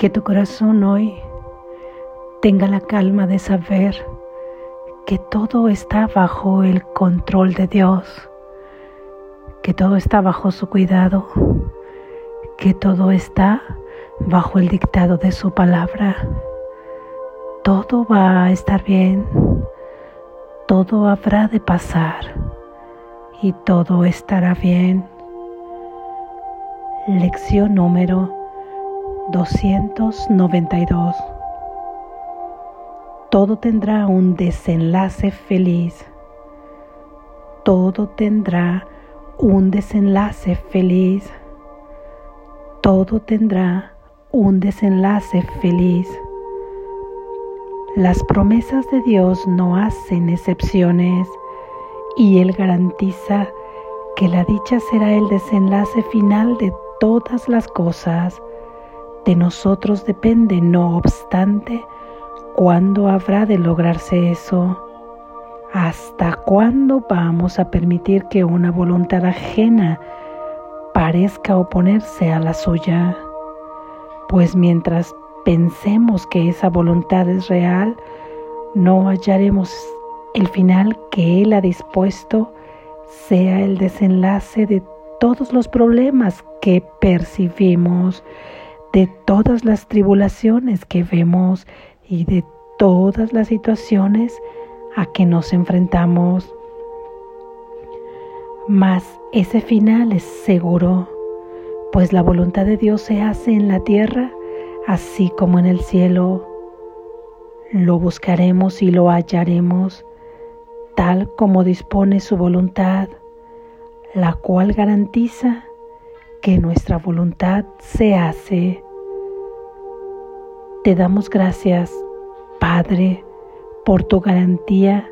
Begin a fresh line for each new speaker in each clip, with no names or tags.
Que tu corazón hoy tenga la calma de saber que todo está bajo el control de Dios, que todo está bajo su cuidado, que todo está bajo el dictado de su palabra. Todo va a estar bien, todo habrá de pasar y todo estará bien. Lección número 292. Todo tendrá un desenlace feliz. Todo tendrá un desenlace feliz. Todo tendrá un desenlace feliz. Las promesas de Dios no hacen excepciones y Él garantiza que la dicha será el desenlace final de todas las cosas de nosotros depende, no obstante, cuándo habrá de lograrse eso. ¿Hasta cuándo vamos a permitir que una voluntad ajena parezca oponerse a la suya? Pues mientras pensemos que esa voluntad es real, no hallaremos el final que Él ha dispuesto sea el desenlace de todos los problemas que percibimos de todas las tribulaciones que vemos y de todas las situaciones a que nos enfrentamos. Mas ese final es seguro, pues la voluntad de Dios se hace en la tierra así como en el cielo. Lo buscaremos y lo hallaremos tal como dispone su voluntad, la cual garantiza que nuestra voluntad se hace. Te damos gracias, Padre, por tu garantía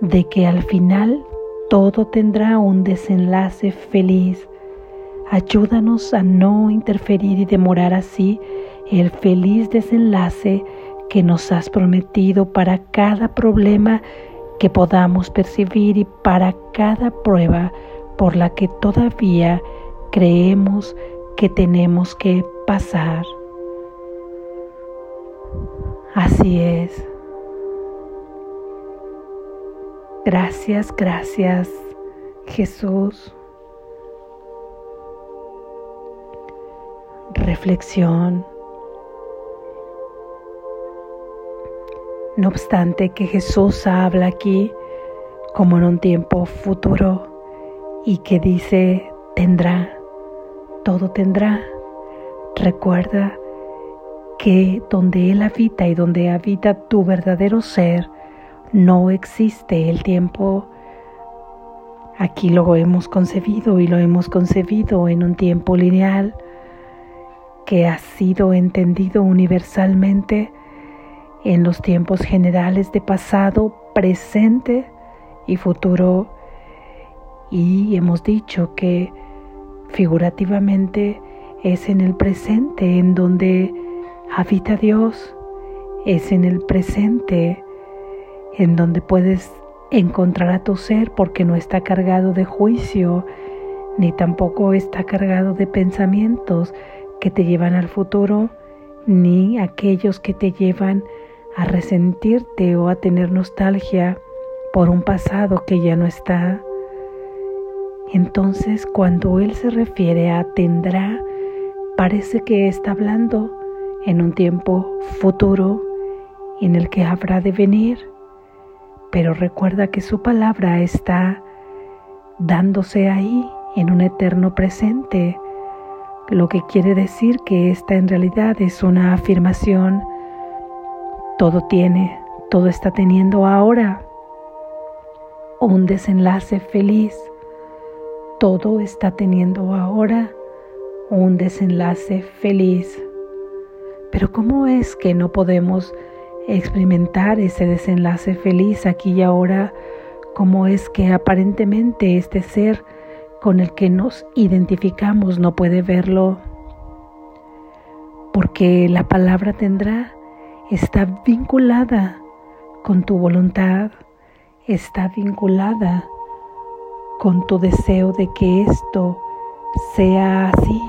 de que al final todo tendrá un desenlace feliz. Ayúdanos a no interferir y demorar así el feliz desenlace que nos has prometido para cada problema que podamos percibir y para cada prueba por la que todavía creemos que tenemos que pasar. Así es. Gracias, gracias Jesús. Reflexión. No obstante que Jesús habla aquí como en un tiempo futuro y que dice tendrá todo tendrá. Recuerda que donde Él habita y donde habita tu verdadero ser, no existe el tiempo. Aquí lo hemos concebido y lo hemos concebido en un tiempo lineal que ha sido entendido universalmente en los tiempos generales de pasado, presente y futuro. Y hemos dicho que Figurativamente es en el presente en donde habita Dios, es en el presente en donde puedes encontrar a tu ser porque no está cargado de juicio, ni tampoco está cargado de pensamientos que te llevan al futuro, ni aquellos que te llevan a resentirte o a tener nostalgia por un pasado que ya no está. Entonces cuando Él se refiere a tendrá, parece que está hablando en un tiempo futuro en el que habrá de venir, pero recuerda que su palabra está dándose ahí en un eterno presente, lo que quiere decir que esta en realidad es una afirmación. Todo tiene, todo está teniendo ahora un desenlace feliz todo está teniendo ahora un desenlace feliz. Pero ¿cómo es que no podemos experimentar ese desenlace feliz aquí y ahora? ¿Cómo es que aparentemente este ser con el que nos identificamos no puede verlo? Porque la palabra tendrá está vinculada con tu voluntad, está vinculada con tu deseo de que esto sea así.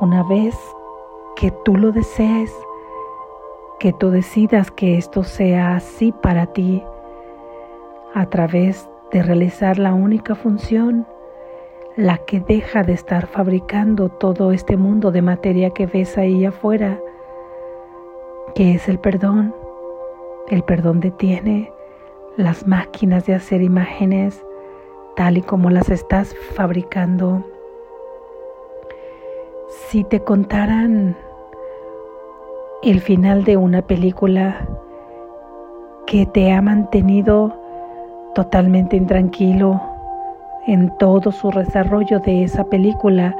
Una vez que tú lo desees, que tú decidas que esto sea así para ti a través de realizar la única función, la que deja de estar fabricando todo este mundo de materia que ves ahí afuera, que es el perdón. El perdón detiene las máquinas de hacer imágenes tal y como las estás fabricando. Si te contaran el final de una película que te ha mantenido totalmente intranquilo en todo su desarrollo de esa película,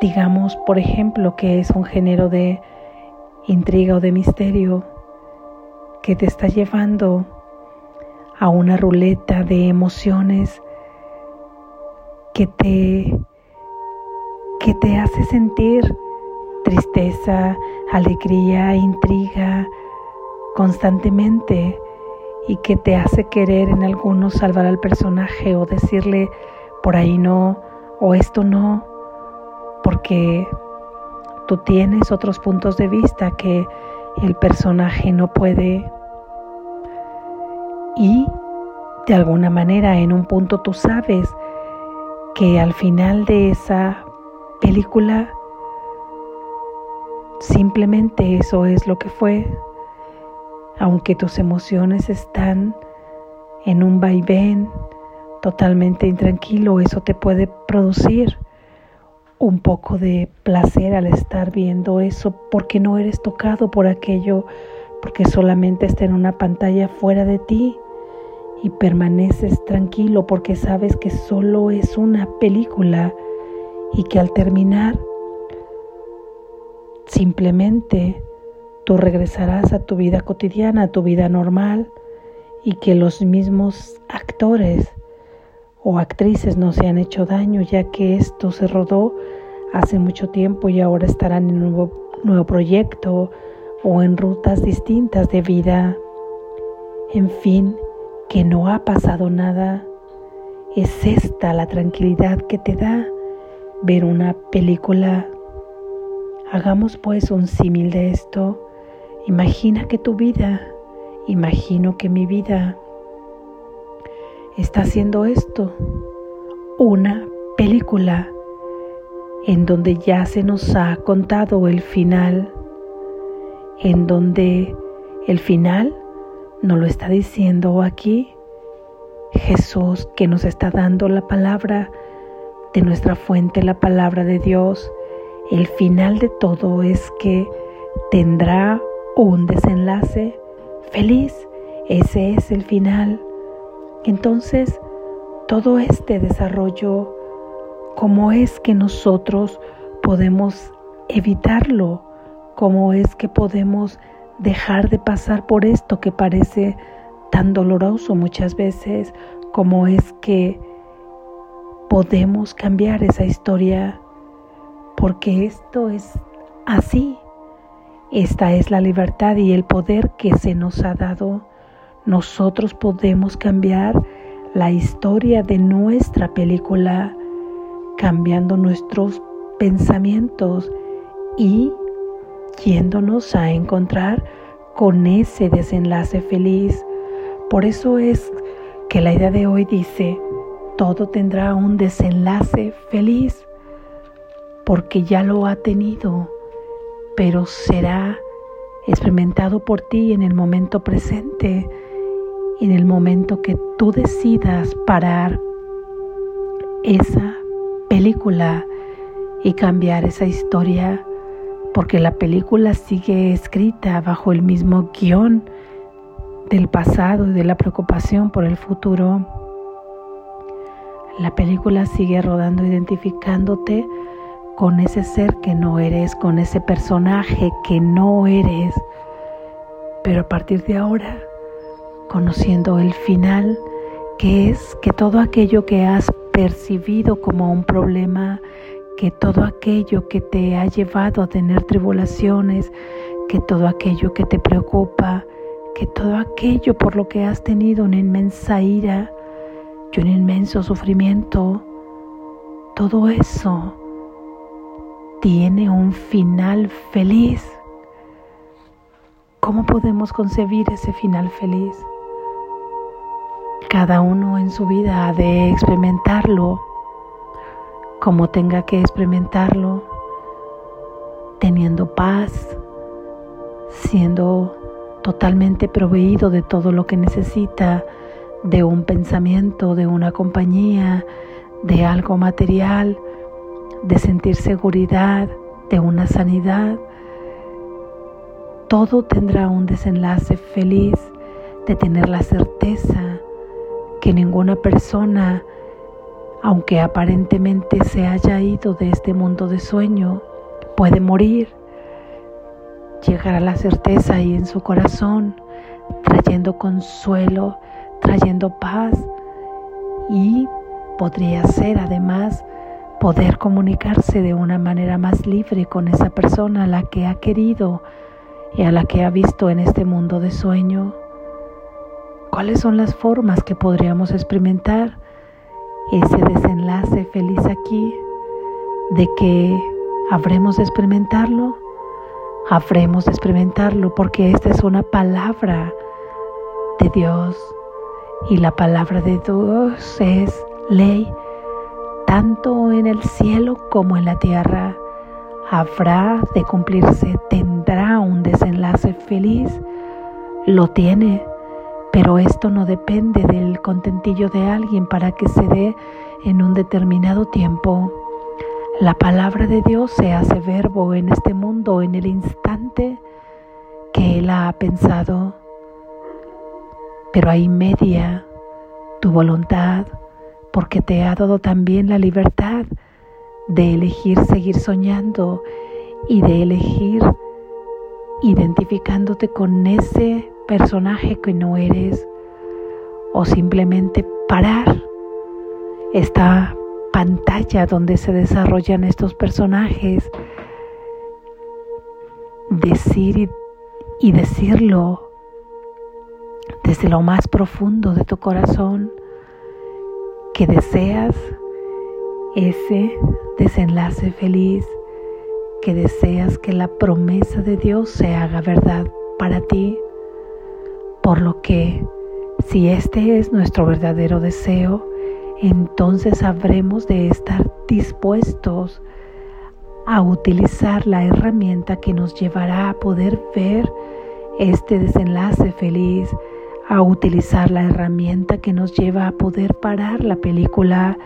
digamos por ejemplo que es un género de intriga o de misterio que te está llevando a una ruleta de emociones que te que te hace sentir tristeza, alegría, intriga constantemente y que te hace querer en algunos salvar al personaje o decirle por ahí no o esto no, porque tú tienes otros puntos de vista que el personaje no puede y de alguna manera en un punto tú sabes que al final de esa película simplemente eso es lo que fue, aunque tus emociones están en un vaivén totalmente intranquilo, eso te puede producir un poco de placer al estar viendo eso porque no eres tocado por aquello, porque solamente está en una pantalla fuera de ti y permaneces tranquilo porque sabes que solo es una película y que al terminar simplemente tú regresarás a tu vida cotidiana, a tu vida normal y que los mismos actores o actrices no se han hecho daño ya que esto se rodó hace mucho tiempo y ahora estarán en un nuevo, nuevo proyecto o en rutas distintas de vida. En fin, que no ha pasado nada. Es esta la tranquilidad que te da ver una película. Hagamos pues un símil de esto. Imagina que tu vida, imagino que mi vida está haciendo esto. Una película en donde ya se nos ha contado el final, en donde el final no lo está diciendo aquí Jesús que nos está dando la palabra de nuestra fuente, la palabra de Dios. El final de todo es que tendrá un desenlace feliz. Ese es el final. Entonces, todo este desarrollo, ¿cómo es que nosotros podemos evitarlo? ¿Cómo es que podemos dejar de pasar por esto que parece tan doloroso muchas veces como es que podemos cambiar esa historia porque esto es así. Esta es la libertad y el poder que se nos ha dado. Nosotros podemos cambiar la historia de nuestra película cambiando nuestros pensamientos y yéndonos a encontrar con ese desenlace feliz. Por eso es que la idea de hoy dice, todo tendrá un desenlace feliz, porque ya lo ha tenido, pero será experimentado por ti en el momento presente, en el momento que tú decidas parar esa película y cambiar esa historia porque la película sigue escrita bajo el mismo guion del pasado y de la preocupación por el futuro. La película sigue rodando identificándote con ese ser que no eres, con ese personaje que no eres. Pero a partir de ahora, conociendo el final, que es que todo aquello que has percibido como un problema, que todo aquello que te ha llevado a tener tribulaciones, que todo aquello que te preocupa, que todo aquello por lo que has tenido una inmensa ira y un inmenso sufrimiento, todo eso tiene un final feliz. ¿Cómo podemos concebir ese final feliz? Cada uno en su vida ha de experimentarlo como tenga que experimentarlo, teniendo paz, siendo totalmente proveído de todo lo que necesita, de un pensamiento, de una compañía, de algo material, de sentir seguridad, de una sanidad. Todo tendrá un desenlace feliz de tener la certeza que ninguna persona, aunque aparentemente se haya ido de este mundo de sueño, puede morir. Llegará la certeza ahí en su corazón, trayendo consuelo, trayendo paz y podría ser además poder comunicarse de una manera más libre con esa persona a la que ha querido y a la que ha visto en este mundo de sueño. ¿Cuáles son las formas que podríamos experimentar ese desenlace feliz aquí? ¿De que habremos de experimentarlo? Habremos de experimentarlo porque esta es una palabra de Dios y la palabra de Dios es ley tanto en el cielo como en la tierra. Habrá de cumplirse, tendrá un desenlace feliz, lo tiene, pero esto no depende del contentillo de alguien para que se dé en un determinado tiempo. La palabra de Dios se hace verbo en este mundo en el instante que Él ha pensado, pero ahí media tu voluntad, porque te ha dado también la libertad de elegir seguir soñando y de elegir identificándote con ese personaje que no eres o simplemente parar esta pantalla donde se desarrollan estos personajes, decir y, decirlo desde lo más profundo de tu corazón que deseas ese desenlace feliz, que deseas que la promesa de Dios se haga verdad para ti, por lo que si este es nuestro verdadero deseo, entonces habremos de estar dispuestos a utilizar la herramienta que nos llevará a poder ver este desenlace feliz, a utilizar la herramienta que nos lleva a poder parar la película.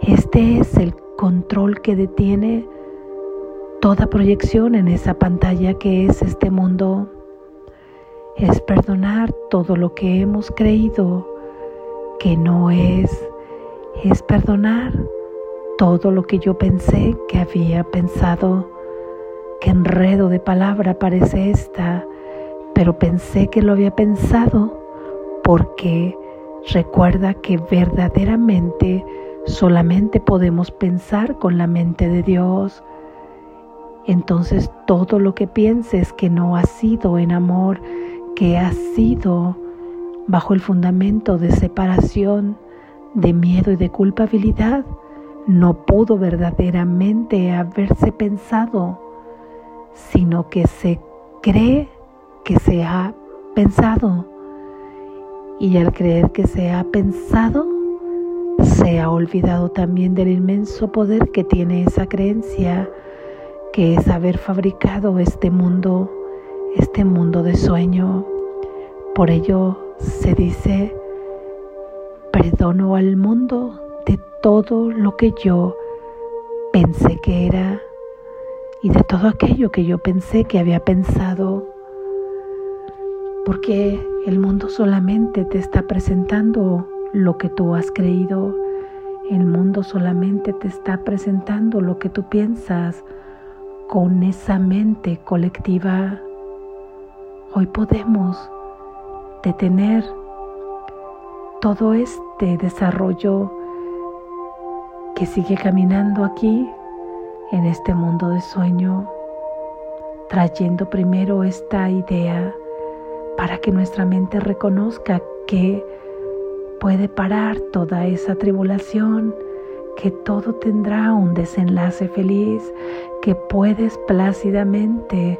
Este es el control que detiene toda proyección en esa pantalla que es este mundo. Es perdonar todo lo que hemos creído que no es. Es perdonar todo lo que yo pensé que había pensado. Qué enredo de palabra parece esta, pero pensé que lo había pensado porque recuerda que verdaderamente solamente podemos pensar con la mente de Dios. Entonces todo lo que pienses que no ha sido en amor, que ha sido bajo el fundamento de separación, de miedo y de culpabilidad, no pudo verdaderamente haberse pensado, sino que se cree que se ha pensado. Y al creer que se ha pensado, se ha olvidado también del inmenso poder que tiene esa creencia, que es haber fabricado este mundo, este mundo de sueño. Por ello se dice, perdono al mundo de todo lo que yo pensé que era y de todo aquello que yo pensé que había pensado, porque el mundo solamente te está presentando lo que tú has creído. El mundo solamente te está presentando lo que tú piensas con esa mente colectiva. Hoy podemos detener todo este desarrollo que sigue caminando aquí en este mundo de sueño, trayendo primero esta idea para que nuestra mente reconozca que puede parar toda esa tribulación, que todo tendrá un desenlace feliz, que puedes plácidamente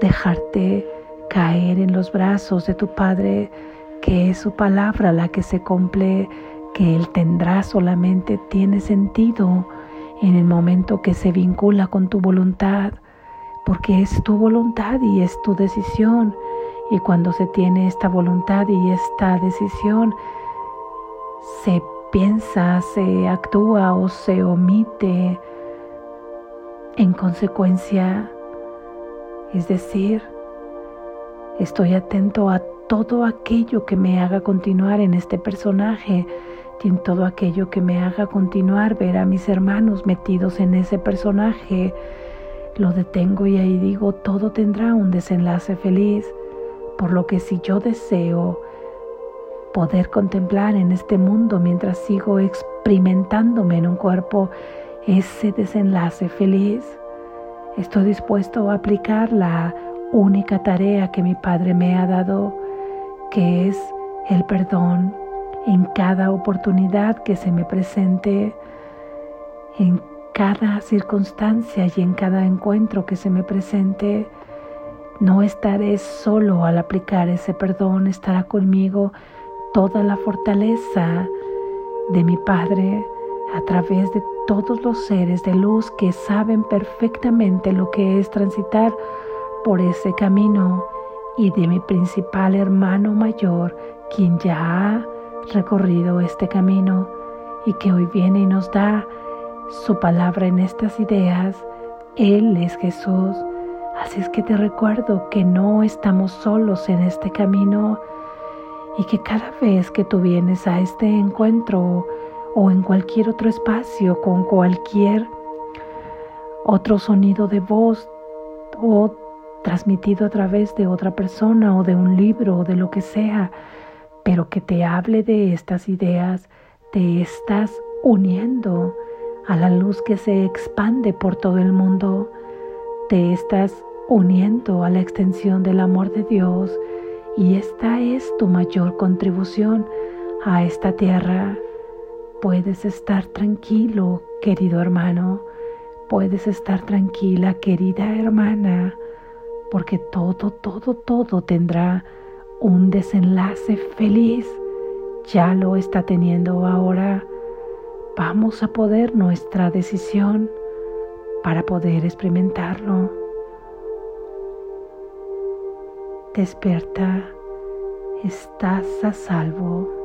dejarte caer en los brazos de tu Padre, que es su palabra la que se cumple, que Él tendrá solamente tiene sentido en el momento que se vincula con tu voluntad, porque es tu voluntad y es tu decisión. Y cuando se tiene esta voluntad y esta decisión, se piensa, se actúa o se omite en consecuencia. Es decir, estoy atento a todo aquello que me haga continuar en este personaje, en todo aquello que me haga continuar, ver a mis hermanos metidos en ese personaje. Lo detengo y ahí digo, todo tendrá un desenlace feliz, por lo que si yo deseo poder contemplar en este mundo mientras sigo experimentándome en un cuerpo ese desenlace feliz, estoy dispuesto a aplicar la única tarea que mi Padre me ha dado, que es el perdón en cada oportunidad que se me presente, en cada circunstancia y en cada encuentro que se me presente. No estaré solo al aplicar ese perdón, estará conmigo toda la fortaleza de mi Padre a través de todos los seres de luz que saben perfectamente lo que es transitar por ese camino y de mi principal hermano mayor, quien ya ha recorrido este camino y que hoy viene y nos da su palabra en estas ideas. Él es Jesús. Así es que te recuerdo que no estamos solos en este camino y que cada vez que tú vienes a este encuentro o en cualquier otro espacio con cualquier otro sonido de voz o transmitido a través de otra persona o de un libro o de lo que sea, pero que te hable de estas ideas, te estás uniendo a la luz que se expande por todo el mundo, te estás uniendo a la extensión del amor de Dios y esta es tu mayor contribución a esta tierra. Puedes estar tranquilo, querido hermano, puedes estar tranquila, querida hermana, porque todo, todo, todo tendrá un desenlace feliz. Ya lo está teniendo ahora. Vamos a poder nuestra decisión para poder experimentarlo. Despierta, estás a salvo.